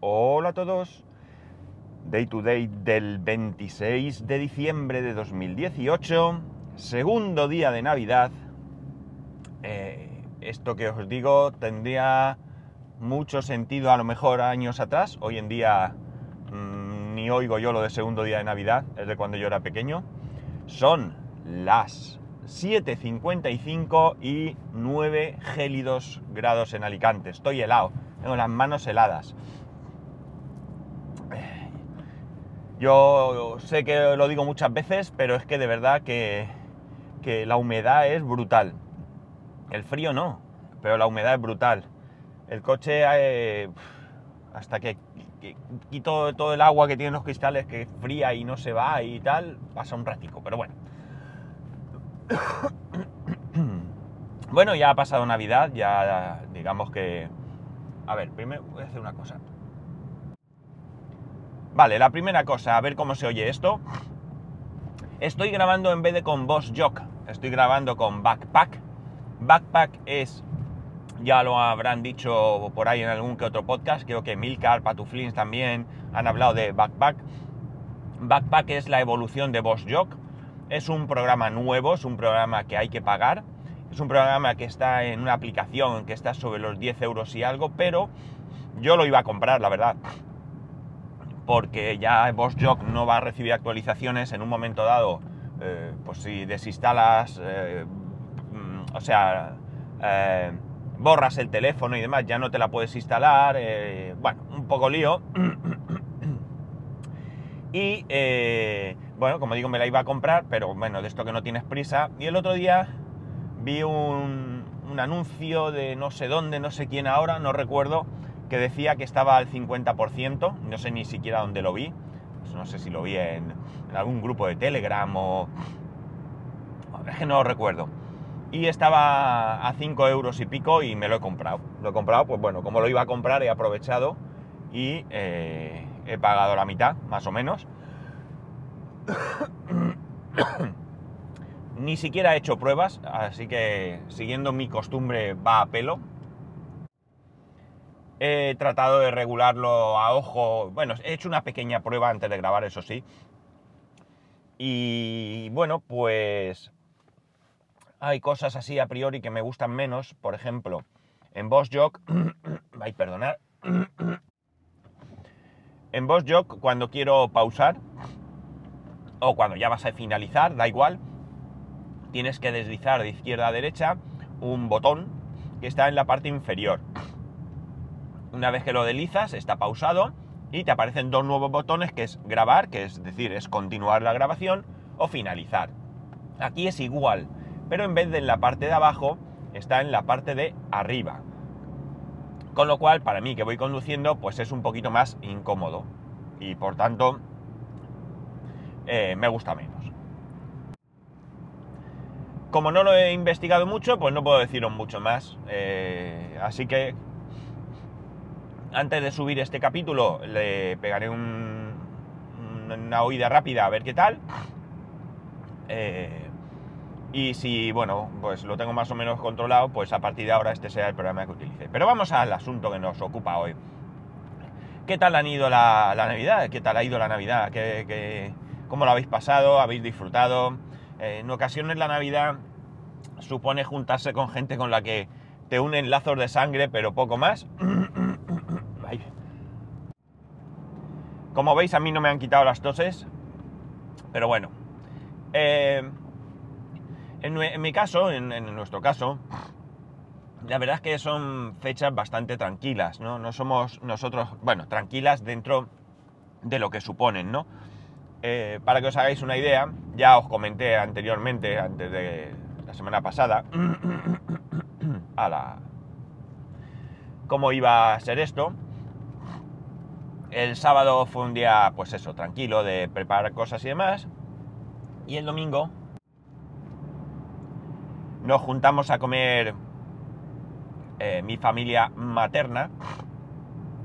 Hola a todos. Day to day del 26 de diciembre de 2018, segundo día de Navidad. Eh, esto que os digo tendría mucho sentido a lo mejor años atrás. Hoy en día mmm, ni oigo yo lo de segundo día de Navidad, es de cuando yo era pequeño. Son las 7.55 y 9 gélidos grados en Alicante. Estoy helado, tengo las manos heladas. Yo sé que lo digo muchas veces, pero es que de verdad que, que la humedad es brutal. El frío no, pero la humedad es brutal. El coche, eh, hasta que, que, quito todo el agua que tienen los cristales, que fría y no se va y tal, pasa un ratico, pero bueno. bueno, ya ha pasado Navidad, ya digamos que... A ver, primero voy a hacer una cosa. Vale, la primera cosa, a ver cómo se oye esto. Estoy grabando en vez de con Boss Jock, estoy grabando con Backpack. Backpack es, ya lo habrán dicho por ahí en algún que otro podcast, creo que Milcar, Patuflins también han hablado de Backpack. Backpack es la evolución de Boss Jock. Es un programa nuevo, es un programa que hay que pagar. Es un programa que está en una aplicación que está sobre los 10 euros y algo, pero yo lo iba a comprar, la verdad porque ya BossJock no va a recibir actualizaciones en un momento dado. Eh, pues si desinstalas, eh, o sea, eh, borras el teléfono y demás, ya no te la puedes instalar. bueno, un poco lío. y bueno, como digo, me la iba a comprar, pero bueno, de esto que no tienes prisa. Y el otro día vi un anuncio de no sé dónde, no sé quién ahora, no recuerdo que decía que estaba al 50%, no sé ni siquiera dónde lo vi, pues no sé si lo vi en, algún grupo de Telegram o... Es que no lo recuerdo. Y estaba a 5 euros y pico y me lo he comprado. Lo he comprado, pues bueno, como lo iba a comprar he aprovechado y eh, he pagado la mitad, más o menos. Ni siquiera he hecho pruebas, así que siguiendo mi costumbre va a pelo, He tratado de regularlo a ojo. Bueno, he hecho una pequeña prueba antes de grabar, eso sí. Y bueno, pues hay cosas así a priori que me gustan menos. Por ejemplo, en BossJock... ay, perdonar. en BossJock, cuando quiero pausar, o cuando ya vas a finalizar, da igual, tienes que deslizar de izquierda a derecha un botón que está en la parte inferior. Una vez que lo deslizas, está pausado y te aparecen dos nuevos botones que es grabar, que es decir, es continuar la grabación, o finalizar. Aquí es igual, pero en vez de en la parte de abajo, está en la parte de arriba. Con lo cual, para mí que voy conduciendo, pues es un poquito más incómodo. Y por tanto, eh, me gusta menos. Como no lo he investigado mucho, pues no puedo deciros mucho más. Eh, así que antes de subir este capítulo le pegaré un, una oída rápida a ver qué tal. Eh, y si, bueno, pues lo tengo más o menos controlado, pues a partir de ahora este será el programa que utilice. Pero vamos al asunto que nos ocupa hoy. ¿Qué tal han ido la, Navidad? ¿Qué tal ha ido la Navidad? ¿Qué, qué, cómo lo habéis pasado? ¿Habéis disfrutado? Eh, en ocasiones la Navidad supone juntarse con gente con la que te unen lazos de sangre, pero poco más. Como veis, a mí no me han quitado las toses, pero bueno. Eh, en, mi caso, en, en, nuestro caso, la verdad es que son fechas bastante tranquilas, ¿no? No somos nosotros, bueno, tranquilas dentro de lo que suponen, ¿no? Eh, para que os hagáis una idea, ya os comenté anteriormente, antes de la semana pasada, a la... cómo iba a ser esto. El sábado fue un día, pues eso, tranquilo, de preparar cosas y demás. Y el domingo nos juntamos a comer eh, mi familia materna.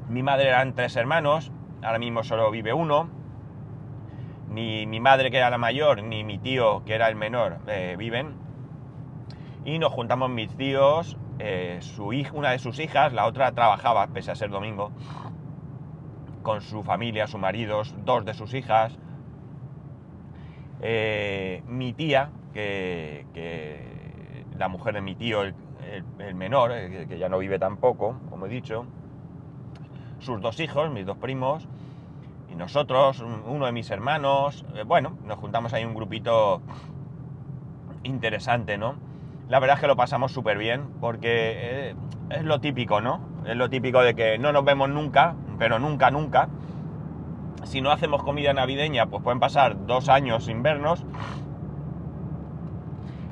Mi madre eran tres hermanos, ahora mismo solo vive uno. Ni mi madre, que era la mayor, ni mi tío, que era el menor, eh, viven. Y nos juntamos mis tíos, eh, una de sus hijas, la otra trabajaba, pese a ser domingo con su familia, sus maridos, dos de sus hijas. Eh, mi tía, que, que, la mujer de mi tío, el, el, menor, que, que ya no vive tampoco, como he dicho, sus dos hijos, mis dos primos, y nosotros, uno de mis hermanos, eh, bueno, nos juntamos ahí un grupito interesante, ¿no? La verdad es que lo pasamos súper bien, porque eh, es lo típico, ¿no? Es lo típico de que no nos vemos nunca, pero nunca, nunca. Si no hacemos comida navideña, pues pueden pasar dos años sin vernos.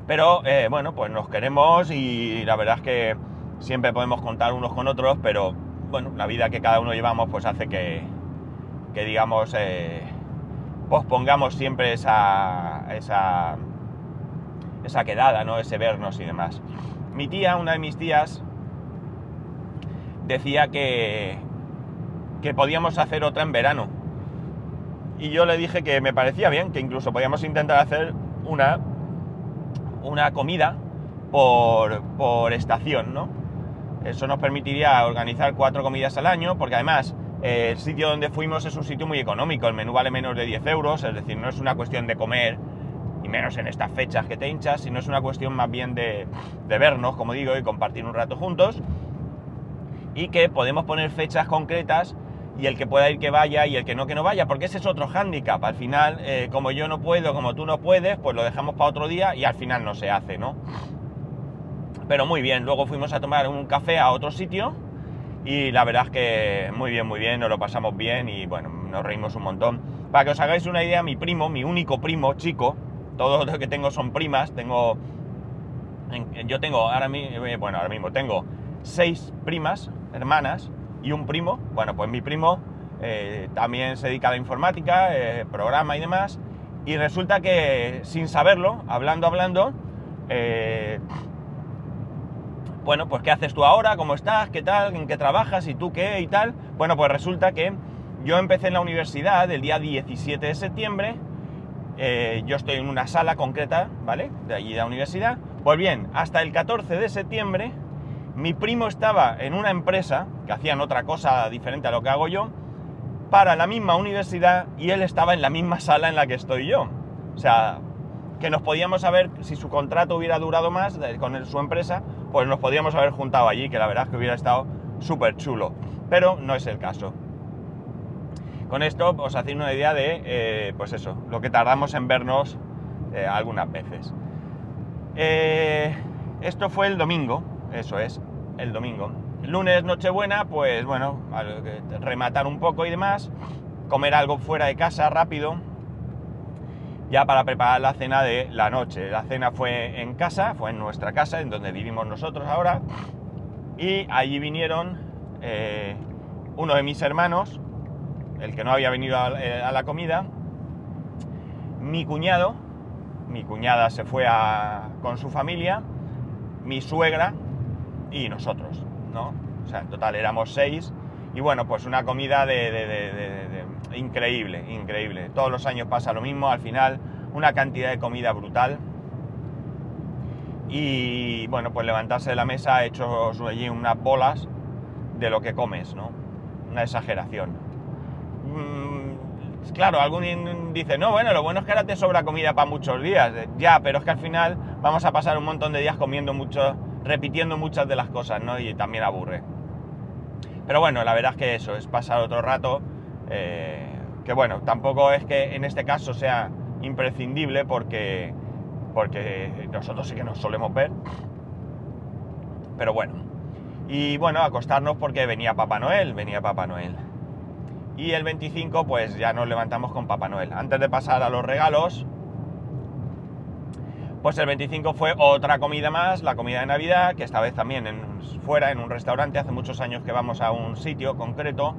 Pero eh, bueno, pues nos queremos y la verdad es que siempre podemos contar unos con otros, pero bueno, la vida que cada uno llevamos pues hace que, que digamos, eh, pospongamos siempre esa, esa, esa quedada, ¿no? Ese vernos y demás. Mi tía, una de mis tías, decía que, que podíamos hacer otra en verano. Y yo le dije que me parecía bien, que incluso podíamos intentar hacer una, una comida por, por estación, ¿no? Eso nos permitiría organizar cuatro comidas al año, porque además eh, el sitio donde fuimos es un sitio muy económico, el menú vale menos de 10 euros, es decir, no es una cuestión de comer, y menos en estas fechas que te hinchas, sino es una cuestión más bien de, de vernos, como digo, y compartir un rato juntos, y que podemos poner fechas concretas y el que pueda ir que vaya y el que no que no vaya, porque ese es otro hándicap. Al final, eh, como yo no puedo, como tú no puedes, pues lo dejamos para otro día y al final no se hace, ¿no? Pero muy bien, luego fuimos a tomar un café a otro sitio y la verdad es que muy bien, muy bien, nos lo pasamos bien y bueno, nos reímos un montón. Para que os hagáis una idea, mi primo, mi único primo chico, todos los que tengo son primas, tengo... Yo tengo ahora mismo, eh, bueno, ahora mismo tengo seis primas, hermanas, y un primo. Bueno, pues mi primo eh, también se dedica a la informática, eh, programa y demás. Y resulta que sin saberlo, hablando, hablando, eh, bueno, pues ¿qué haces tú ahora? ¿Cómo estás? ¿Qué tal? ¿En qué trabajas? ¿Y tú qué? Y tal. Bueno, pues resulta que yo empecé en la universidad el día 17 de septiembre. yo estoy en una sala concreta, ¿vale? De allí de la universidad. Pues bien, hasta el 14 de septiembre mi primo estaba en una empresa, que hacían otra cosa diferente a lo que hago yo, para la misma universidad y él estaba en la misma sala en la que estoy yo. O sea, que nos podíamos haber, si su contrato hubiera durado más con su empresa, pues nos podíamos haber juntado allí, que la verdad es que hubiera estado súper chulo. Pero no es el caso. Con esto os hacéis una idea de, eh, pues eso, lo que tardamos en vernos eh, algunas veces. Eh, esto fue el domingo, eso es, el domingo. Lunes, Nochebuena, pues bueno, rematar un poco y demás, comer algo fuera de casa rápido, ya para preparar la cena de la noche. La cena fue en casa, fue en nuestra casa, en donde vivimos nosotros ahora, y allí vinieron eh, uno de mis hermanos, el que no había venido a, eh, a la comida, mi cuñado, mi cuñada se fue a, con su familia, mi suegra, y nosotros, ¿no? O sea, en total éramos seis y bueno, pues una comida de, de, de, increíble, increíble. Todos los años pasa lo mismo, al final una cantidad de comida brutal. Y bueno, pues levantarse de la mesa, he hecho allí unas bolas de lo que comes, ¿no? Una exageración. Mm, claro, algún dice, no, bueno, lo bueno es que ahora te sobra comida para muchos días. Ya, pero es que al final vamos a pasar un montón de días comiendo mucho, repitiendo muchas de las cosas, ¿no? Y también aburre. Pero bueno, la verdad es que eso, es pasar otro rato, eh, que bueno, tampoco es que en este caso sea imprescindible porque, porque nosotros sí que nos solemos ver. Pero bueno. Y bueno, acostarnos porque venía Papá Noel, venía Papá Noel. Y el 25 pues ya nos levantamos con Papá Noel. Antes de pasar a los regalos, pues el 25 fue otra comida más, la comida de Navidad, que esta vez también fuera, en un restaurante. Hace muchos años que vamos a un sitio concreto.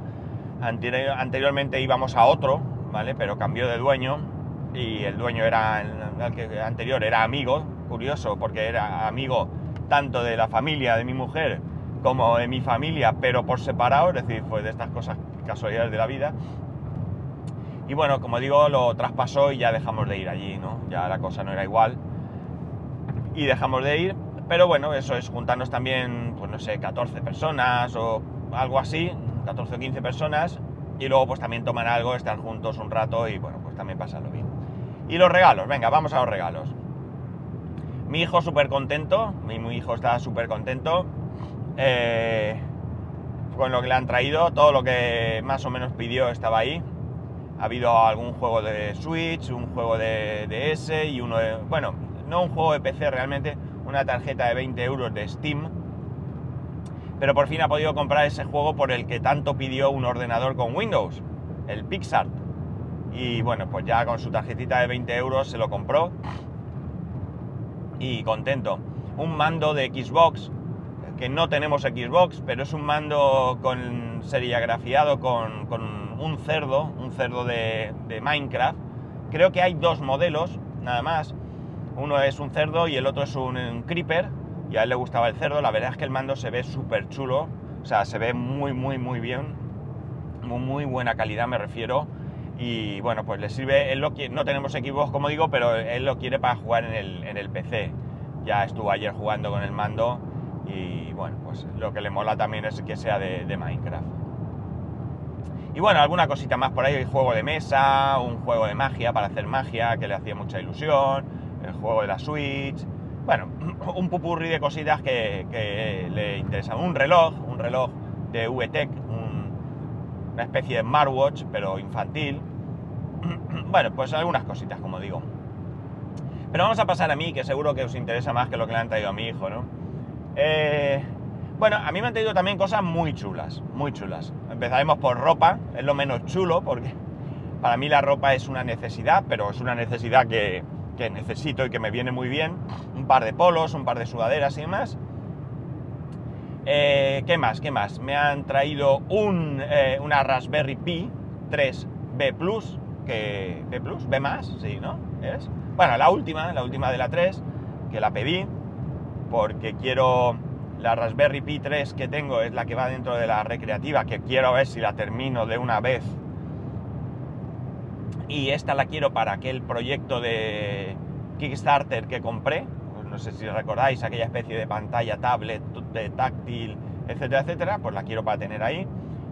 Anterior, anteriormente íbamos a otro, ¿vale? Pero cambió de dueño y el dueño era, el que anterior era amigo, curioso, porque era amigo tanto de la familia de mi mujer como de mi familia, pero por separado, es decir, fue de estas cosas casualidades de la vida. Y bueno, como digo, lo traspasó y ya dejamos de ir allí, ¿no? Ya la cosa no era igual y dejamos de ir. Pero bueno, eso es juntarnos también, pues no sé, 14 personas o algo así, 14 o 15 personas y luego pues también toman algo, están juntos un rato y bueno, pues también pasarlo bien. Y los regalos, venga, vamos a los regalos. Mi hijo súper contento, mi, hijo está súper contento eh, con lo que le han traído, todo lo que más o menos pidió estaba ahí. Ha habido algún juego de Switch, un juego de, de S y uno de... Bueno, no un juego de PC realmente, una tarjeta de 20 euros de Steam. Pero por fin ha podido comprar ese juego por el que tanto pidió un ordenador con Windows, el Pixar. Y bueno, pues ya con su tarjetita de 20 euros se lo compró. Y contento. Un mando de Xbox, que no tenemos Xbox, pero es un mando con seriagrafiado con, con un cerdo, un cerdo de Minecraft. Creo que hay dos modelos, nada más. Uno es un cerdo y el otro es un, creeper. Y a él le gustaba el cerdo. La verdad es que el mando se ve súper chulo. O sea, se ve muy, muy, muy bien. Muy, buena calidad me refiero. Y bueno, pues le sirve. Él lo no tenemos equipos, como digo, pero él lo quiere para jugar en el, en el PC. Ya estuvo ayer jugando con el mando. Y bueno, pues lo que le mola también es que sea de, de Minecraft. Y bueno, alguna cosita más por ahí, juego de mesa, un juego de magia para hacer magia, que le hacía mucha ilusión el juego de la Switch, bueno, un pupurri de cositas que, le interesan. Un reloj, un reloj de VTech, un, una especie de smartwatch, pero infantil. Bueno, pues algunas cositas, como digo. Pero vamos a pasar a mí, que seguro que os interesa más que lo que le han traído a mi hijo, ¿no? Eh, bueno, a mí me han traído también cosas muy chulas, muy chulas. Empezaremos por ropa, es lo menos chulo, porque para mí la ropa es una necesidad, pero es una necesidad que, que necesito y que me viene muy bien. Un par de polos, un par de sudaderas y demás. Eh, ¿Qué más? ¿Qué más? Me han traído un, eh, una Raspberry Pi 3B Plus, que B Plus, B más, sí, ¿no? ¿Es? Bueno, la última, la última de la 3, que la pedí, porque quiero la Raspberry Pi 3 que tengo, es la que va dentro de la recreativa, que quiero ver si la termino de una vez y esta la quiero para aquel proyecto de Kickstarter que compré. Pues no sé si recordáis aquella especie de pantalla tablet, de táctil, etcétera, etcétera. Pues la quiero para tener ahí.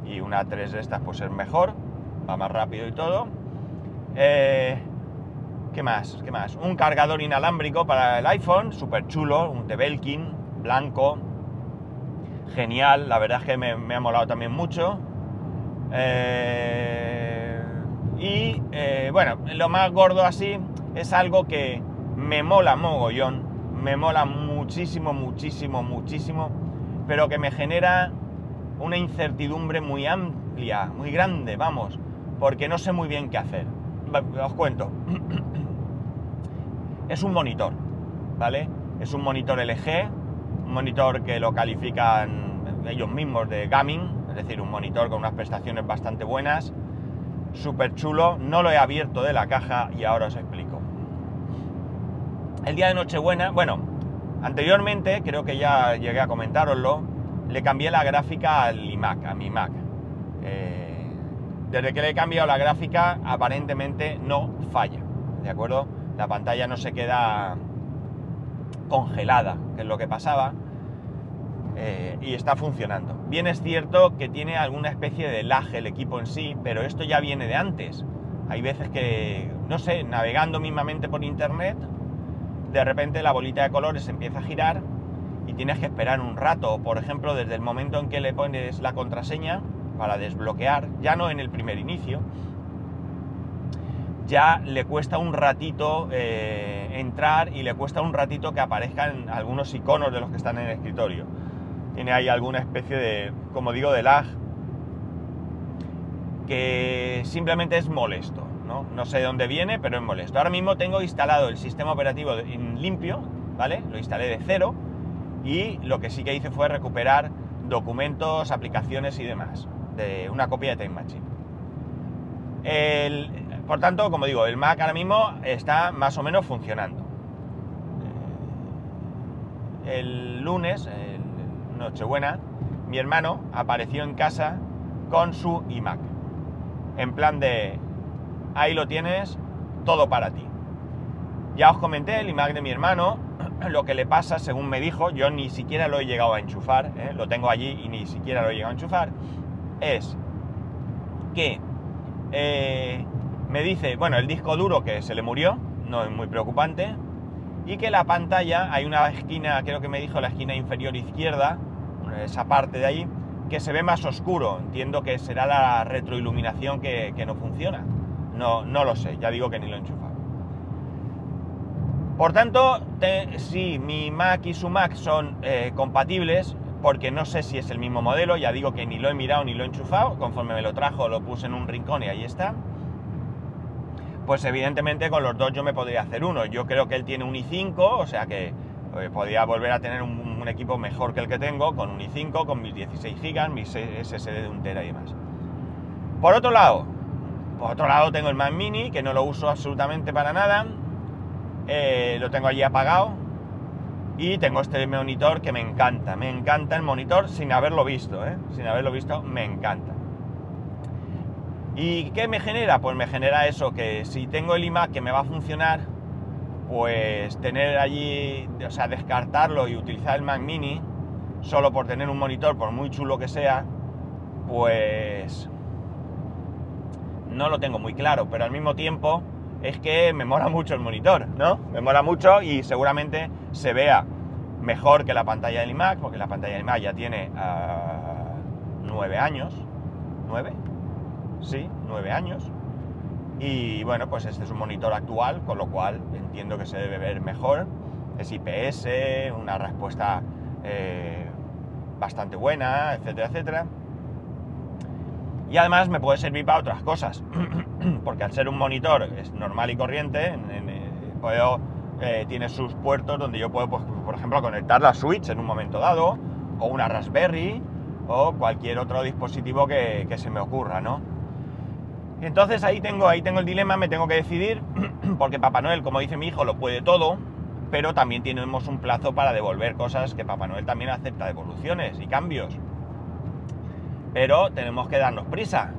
Y una 3 de estas pues es mejor, va más rápido y todo. Eh, ¿Qué más? ¿Qué más? Un cargador inalámbrico para el iPhone, súper chulo, un de Belkin, blanco, genial, la verdad es que me, me ha molado también mucho. Eh, y eh, bueno, lo más gordo así es algo que me mola mogollón, me mola muchísimo, muchísimo, muchísimo, pero que me genera una incertidumbre muy amplia, muy grande, vamos, porque no sé muy bien qué hacer. Os cuento. Es un monitor, ¿vale? Es un monitor LG, un monitor que lo califican ellos mismos de gaming, es decir, un monitor con unas prestaciones bastante buenas súper chulo, no lo he abierto de la caja y ahora os explico. El día de Nochebuena, bueno, anteriormente, creo que ya llegué a comentároslo, le cambié la gráfica al iMac, a mi Mac. Eh, desde que le he cambiado la gráfica, aparentemente no falla, ¿de acuerdo? La pantalla no se queda congelada, que es lo que pasaba eh, y está funcionando. Bien es cierto que tiene alguna especie de lag el equipo en sí, pero esto ya viene de antes. Hay veces que, no sé, navegando mismamente por internet, de repente la bolita de colores empieza a girar y tienes que esperar un rato. Por ejemplo, desde el momento en que le pones la contraseña para desbloquear, ya no en el primer inicio, ya le cuesta un ratito eh, entrar y le cuesta un ratito que aparezcan algunos iconos de los que están en el escritorio tiene ahí alguna especie de, como digo, de lag que simplemente es molesto, ¿no? No sé de dónde viene, pero es molesto. Ahora mismo tengo instalado el sistema operativo limpio, ¿vale? Lo instalé de cero y lo que sí que hice fue recuperar documentos, aplicaciones y demás de una copia de Time Machine. por tanto, como digo, el Mac ahora mismo está más o menos funcionando. El lunes, Nochebuena, mi hermano apareció en casa con su iMac. En plan de, ahí lo tienes, todo para ti. Ya os comenté el iMac de mi hermano, lo que le pasa, según me dijo, yo ni siquiera lo he llegado a enchufar, ¿eh? lo tengo allí y ni siquiera lo he llegado a enchufar, es que eh, me dice, bueno, el disco duro que se le murió, no es muy preocupante, y que la pantalla, hay una esquina, creo que me dijo la esquina inferior izquierda, esa parte de ahí, que se ve más oscuro. Entiendo que será la retroiluminación que, no funciona. No, no lo sé, ya digo que ni lo he enchufado. Por tanto, si mi Mac y su Mac son eh, compatibles, porque no sé si es el mismo modelo, ya digo que ni lo he mirado ni lo he enchufado, conforme me lo trajo lo puse en un rincón y ahí está. Pues evidentemente con los dos yo me podría hacer uno. Yo creo que él tiene un i5, o sea que eh, podría volver a tener un, equipo mejor que el que tengo, con un i5, con mis 16 GB, mis SSD de un tera y demás. Por otro lado, por otro lado tengo el Mac Mini, que no lo uso absolutamente para nada. Eh, lo tengo allí apagado, y tengo este monitor que me encanta, me encanta el monitor sin haberlo visto, ¿eh? sin haberlo visto, me encanta. ¿Y qué me genera? Pues me genera eso, que si tengo el iMac que me va a funcionar, pues tener allí, o sea, descartarlo y utilizar el Mac mini, solo por tener un monitor, por muy chulo que sea, pues no lo tengo muy claro, pero al mismo tiempo es que me mola mucho el monitor, ¿no? Me mola mucho y seguramente se vea mejor que la pantalla del iMac, porque la pantalla del iMac ya tiene uh, nueve años. ¿Nueve? Sí, nueve años. Y bueno, pues este es un monitor actual, con lo cual entiendo que se debe ver mejor. Es IPS, una respuesta eh, bastante buena, etcétera, etcétera. Y además me puede servir para otras cosas, porque al ser un monitor es normal y corriente, eh, puedo, eh, tiene sus puertos donde yo puedo, pues, por ejemplo, conectar la Switch en un momento dado, o una Raspberry, o cualquier otro dispositivo que, se me ocurra, ¿no? Entonces ahí tengo, ahí tengo el dilema, me tengo que decidir, porque Papá Noel, como dice mi hijo, lo puede todo, pero también tenemos un plazo para devolver cosas que Papá Noel también acepta devoluciones y cambios pero tenemos que darnos prisa.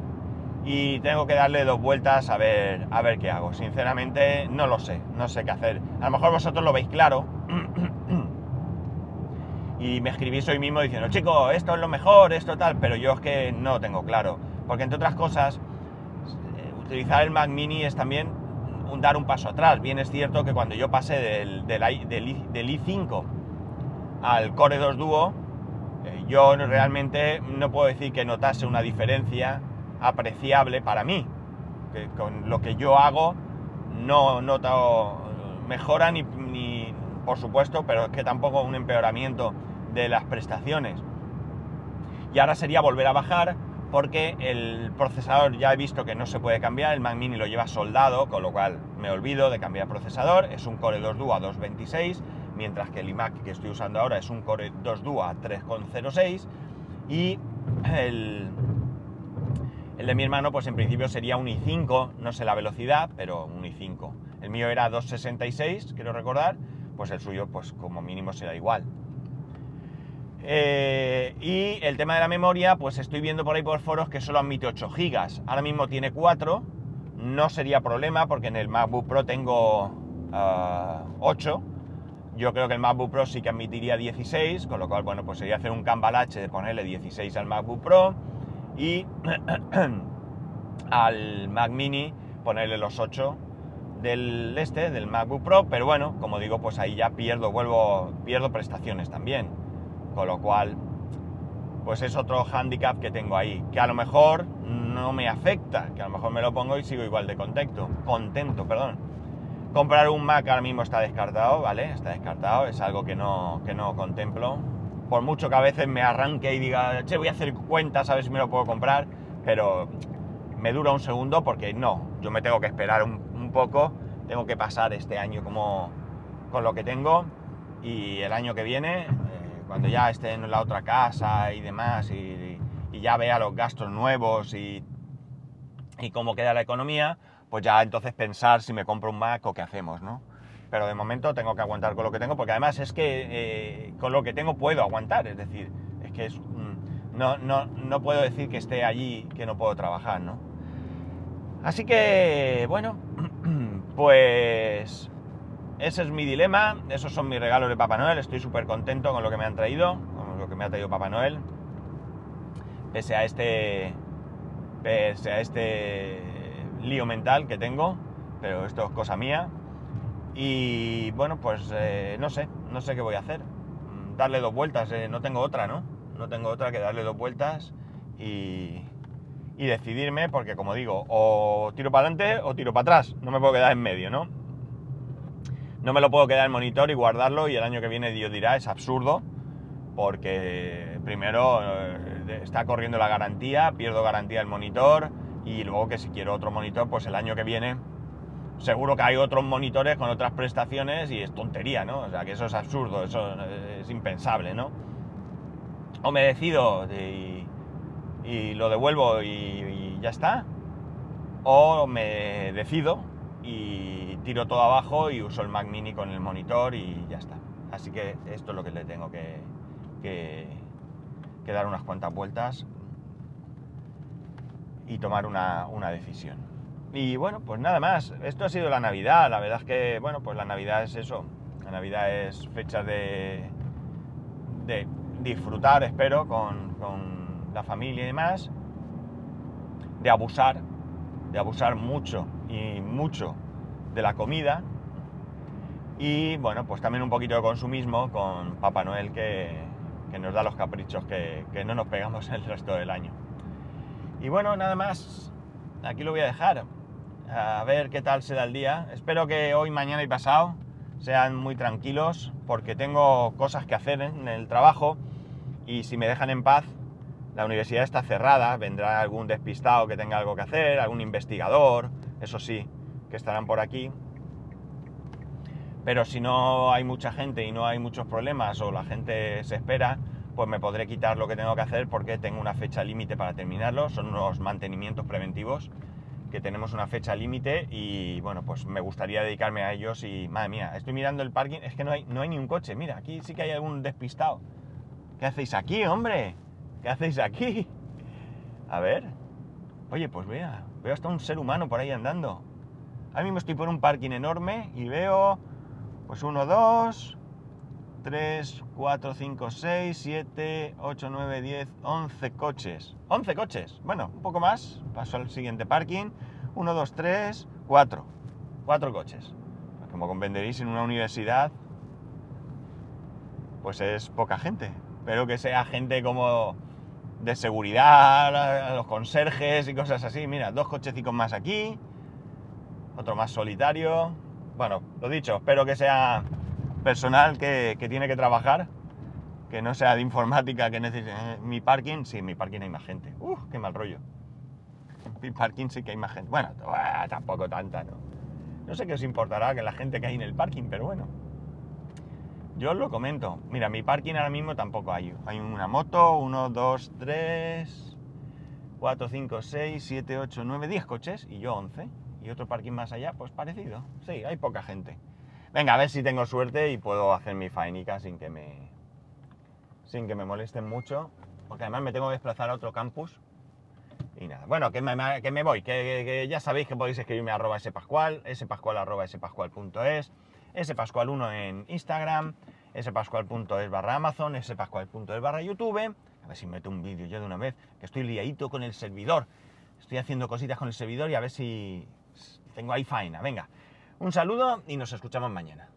Y tengo que darle dos vueltas a ver, a ver qué hago. Sinceramente, no lo sé, no sé qué hacer. A lo mejor vosotros lo veis claro. y me escribís hoy mismo diciendo, chico, esto es lo mejor, esto tal, pero yo es que no lo tengo claro. Porque entre otras cosas, utilizar el Mac Mini es también dar un paso atrás. Bien es cierto que cuando yo pasé del, del, del i5 al Core 2 Duo, yo realmente no puedo decir que notase una diferencia apreciable para mí. Con lo que yo hago no noto mejora ni, ni, por supuesto, pero es que tampoco un empeoramiento de las prestaciones. Y ahora sería volver a bajar porque el procesador ya he visto que no se puede cambiar, el Mac Mini lo lleva soldado, con lo cual me olvido de cambiar procesador, es un Core 2 Duo a 226 mientras que el iMac que estoy usando ahora es un Core 2 Duo a 3.06 y el, el de mi hermano pues en principio sería un i5, no sé la velocidad, pero un i5. El mío era 266, quiero recordar, pues el suyo pues como mínimo será igual. Eh, y el tema de la memoria, pues estoy viendo por ahí por foros que solo admite 8 GB. Ahora mismo tiene 4, no sería problema porque en el MacBook Pro tengo 8 ah, yo creo que el MacBook Pro sí que admitiría 16, con lo cual, bueno, pues sería hacer un cambalache de ponerle 16 al MacBook Pro y al Mac Mini ponerle los 8 del este, del MacBook Pro, pero bueno, como digo, pues ahí ya pierdo, vuelvo, pierdo prestaciones también. Con lo cual, pues es otro handicap que tengo ahí, que a lo mejor no me afecta, que a lo mejor me lo pongo y sigo igual de contento, contento, perdón. Comprar un Mac ahora mismo está descartado, ¿vale? Está descartado, es algo que no, que no contemplo. Por mucho que a veces me arranque y diga, che, voy a hacer cuentas a ver si me lo puedo comprar, pero me dura un segundo porque no, yo me tengo que esperar un, poco, tengo que pasar este año como con lo que tengo y el año que viene, cuando ya esté en la otra casa y demás y, ya vea los gastos nuevos y, cómo queda la economía, pues ya entonces pensar si me compro un Mac o qué hacemos, ¿no? Pero de momento tengo que aguantar con lo que tengo, porque además es que eh, con lo que tengo puedo aguantar, es decir, es que es, no, no, no puedo decir que esté allí, que no puedo trabajar, ¿no? Así que, bueno, pues ese es mi dilema, esos son mis regalos de Papá Noel, estoy súper contento con lo que me han traído, con lo que me ha traído Papá Noel, pese a este pese a este lío mental que tengo, pero esto es cosa mía. Y bueno, pues eh, no sé, no sé qué voy a hacer. Darle dos vueltas, eh, no tengo otra, ¿no? No tengo otra que darle dos vueltas y, y decidirme, porque como digo, o tiro para adelante o tiro para atrás, no me puedo quedar en medio, ¿no? No me lo puedo quedar en monitor y guardarlo y el año que viene Dios dirá, es absurdo, porque primero eh, está corriendo la garantía, pierdo garantía del monitor y luego que si quiero otro monitor, pues el año que viene seguro que hay otros monitores con otras prestaciones y es tontería, ¿no? O sea, que eso es absurdo, eso es impensable, ¿no? O me decido y, y lo devuelvo y, y, ya está, o me decido y tiro todo abajo y uso el Mac Mini con el monitor y ya está. Así que esto es lo que le tengo que, dar unas cuantas vueltas y tomar una, una decisión. Y bueno, pues nada más. Esto ha sido la Navidad. La verdad es que, bueno, pues la Navidad es eso. La Navidad es fecha de, de disfrutar, espero, con, con, la familia y demás. De abusar, de abusar mucho y mucho de la comida. Y bueno, pues también un poquito de consumismo con Papá Noel que, que nos da los caprichos que, que no nos pegamos el resto del año. Y bueno, nada más. Aquí lo voy a dejar a ver qué tal se da el día. Espero que hoy, mañana y pasado sean muy tranquilos porque tengo cosas que hacer en el trabajo y si me dejan en paz, la universidad está cerrada, vendrá algún despistado que tenga algo que hacer, algún investigador, eso sí, que estarán por aquí. Pero si no hay mucha gente y no hay muchos problemas o la gente se espera, pues me podré quitar lo que tengo que hacer porque tengo una fecha límite para terminarlo, son unos mantenimientos preventivos que tenemos una fecha límite y bueno, pues me gustaría dedicarme a ellos y madre mía, estoy mirando el parking, es que no hay, no hay ni un coche, mira, aquí sí que hay algún despistado. ¿Qué hacéis aquí, hombre? ¿Qué hacéis aquí? A ver. Oye, pues vea, veo hasta un ser humano por ahí andando. Ahora mismo estoy por un parking enorme y veo pues uno, dos, 3, 4, 5, 6, 7, 8, 9, 10, 11 coches. 11 coches. Bueno, un poco más. Paso al siguiente parking. 1, 2, 3, 4. 4 coches. Como comprenderéis, en una universidad, pues es poca gente. Pero que sea gente como de seguridad, los conserjes y cosas así. Mira, dos cochecitos más aquí. Otro más solitario. Bueno, lo dicho, espero que sea personal que, que, tiene que trabajar, que no sea de informática, que necesite... Eh, mi parking, sí, mi parking hay más gente. Uf, qué mal rollo. En mi parking sí que hay más gente. Bueno, tampoco tanta, ¿no? No sé qué os importará que la gente que hay en el parking, pero bueno. Yo os lo comento. Mira, mi parking ahora mismo tampoco hay. Hay una moto, uno, dos, tres, cuatro, cinco, seis, siete, ocho, nueve, diez coches y yo once. Y otro parking más allá, pues parecido. Sí, hay poca gente. Venga, a ver si tengo suerte y puedo hacer mi fainica sin que me. sin que me molesten mucho. Porque además me tengo que desplazar a otro campus. Y nada. Bueno, que me, que me voy. Que, ya sabéis que podéis escribirme a arroba spascual, spascual arroba spascual.es, spascual1 en Instagram, spascual.es barra Amazon, spascual.es barra YouTube. A ver si meto un vídeo yo de una vez, que estoy liadito con el servidor. Estoy haciendo cositas con el servidor y a ver si tengo ahí faena. Venga. Un saludo y nos escuchamos mañana.